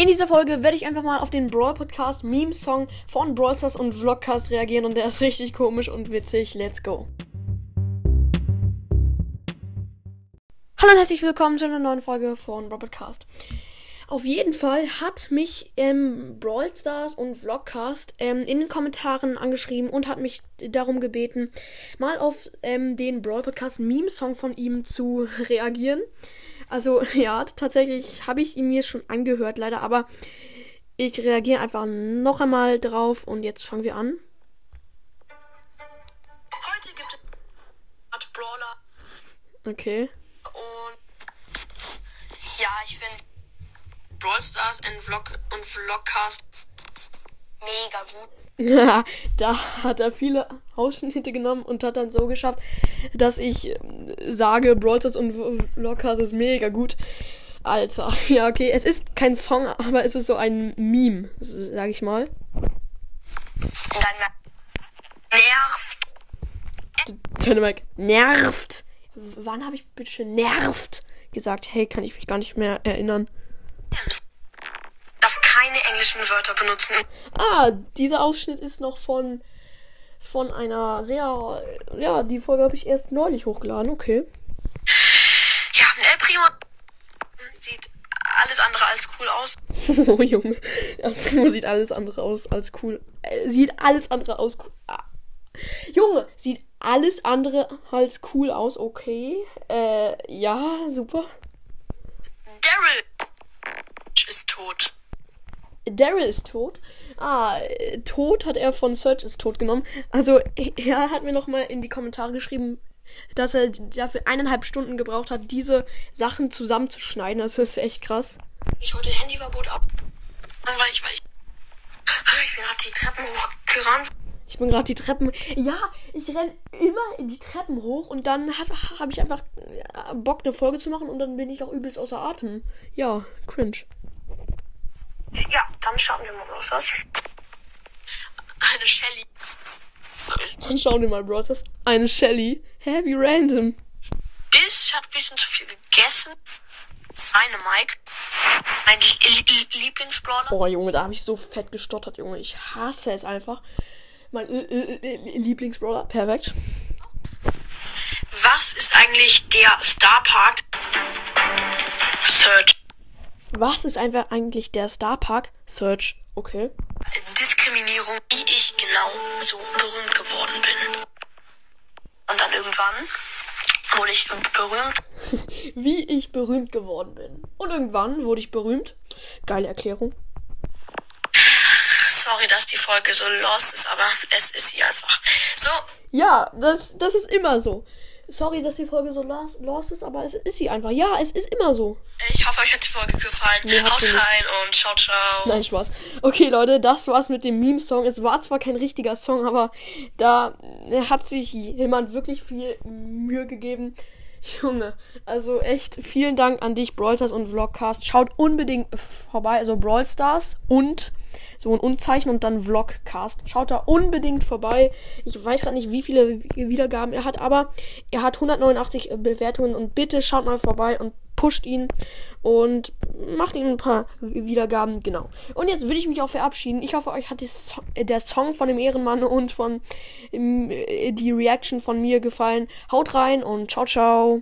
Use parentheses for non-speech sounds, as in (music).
In dieser Folge werde ich einfach mal auf den Brawl Podcast Meme Song von Brawl Stars und Vlogcast reagieren und der ist richtig komisch und witzig. Let's go. Hallo und herzlich willkommen zu einer neuen Folge von Brawl Podcast. Auf jeden Fall hat mich ähm, Brawl Stars und Vlogcast ähm, in den Kommentaren angeschrieben und hat mich darum gebeten, mal auf ähm, den Brawl Podcast Meme Song von ihm zu (laughs) reagieren. Also (laughs) ja, tatsächlich habe ich ihn mir schon angehört, leider, aber ich reagiere einfach noch einmal drauf und jetzt fangen wir an. Heute gibt es Brawler Okay. und ja, ich finde Brawl Stars und, Vlog und Vlogcast mega gut. Ja, da hat er viele Ausschnitte genommen und hat dann so geschafft, dass ich ähm, sage, Brawl Stars und Vlogcast ist mega gut. Alter, (laughs) ja, okay. Es ist kein Song, aber es ist so ein Meme, sag ich mal. Und dann nervt. Dynamite nervt. Wann habe ich bitte schön nervt gesagt? Hey, kann ich mich gar nicht mehr erinnern. Darf keine englischen Wörter benutzen. Ah, dieser Ausschnitt ist noch von von einer sehr ja, die Folge habe ich erst neulich hochgeladen. Okay. Ja, El Primo sieht alles andere als cool aus. (laughs) oh Junge, Primo sieht alles andere aus als cool. Äh, sieht alles andere aus cool. Ah. Junge, sieht alles andere als cool aus. Okay. Äh, ja, super. Daryl ist tot. Daryl ist tot. Ah, äh, tot hat er von Search ist tot genommen. Also, er hat mir nochmal in die Kommentare geschrieben, dass er dafür eineinhalb Stunden gebraucht hat, diese Sachen zusammenzuschneiden. Das ist echt krass. Ich hole Handyverbot ab. Aber ich, weil ich, ich bin gerade die Treppen hochgerannt. Ich bin gerade die Treppen. Ja, ich renn immer in die Treppen hoch und dann habe ich einfach ja, Bock, eine Folge zu machen und dann bin ich auch übelst außer Atem. Ja, cringe. Ja, dann schauen wir mal. Was? Eine Shelly. Dann schauen wir mal, ist eine Shelly. Hä, wie random. Biss hat ein bisschen zu viel gegessen. Eine Mike. Mein Lie- Lie- Lieblingsbrawler. Boah, Junge, da habe ich so fett gestottert, Junge. Ich hasse es einfach. Mein äh, äh, äh, Lieblingsbrawler. Perfekt. Was ist eigentlich der Starpark? Search. Was ist einfach eigentlich der Starpark? Search. Okay. Diskriminierung, wie ich genau so berühmt geworden bin. Und dann irgendwann wurde ich berühmt. (laughs) Wie ich berühmt geworden bin. Und irgendwann wurde ich berühmt. Geile Erklärung. Sorry, dass die Folge so lost ist, aber es ist sie einfach. So, Ja, das, das ist immer so. Sorry, dass die Folge so lost, lost ist, aber es ist sie einfach. Ja, es ist immer so. ich hoffe, euch hat die Folge gefallen. Hat Haut rein und ciao, ciao. Nein, Spaß. Okay, Leute, das war's mit dem Meme-Song. Es war zwar kein richtiger Song, aber da äh, hat sich jemand wirklich viel Mühe gegeben. Junge, also echt vielen Dank an dich, Brawl Stars und Vlogcast. Schaut unbedingt vorbei, also Brawl Stars und so ein Unzeichen und dann Vlogcast. Schaut da unbedingt vorbei. Ich weiß gerade nicht, wie viele Wiedergaben er hat, aber er hat 189 Bewertungen und bitte schaut mal vorbei und pusht ihn und macht ihm ein paar Wiedergaben, genau. Und jetzt will ich mich auch verabschieden. Ich hoffe, euch hat so äh, der Song von dem Ehrenmann und von ähm, äh, die Reaction von mir gefallen. Haut rein und ciao, ciao.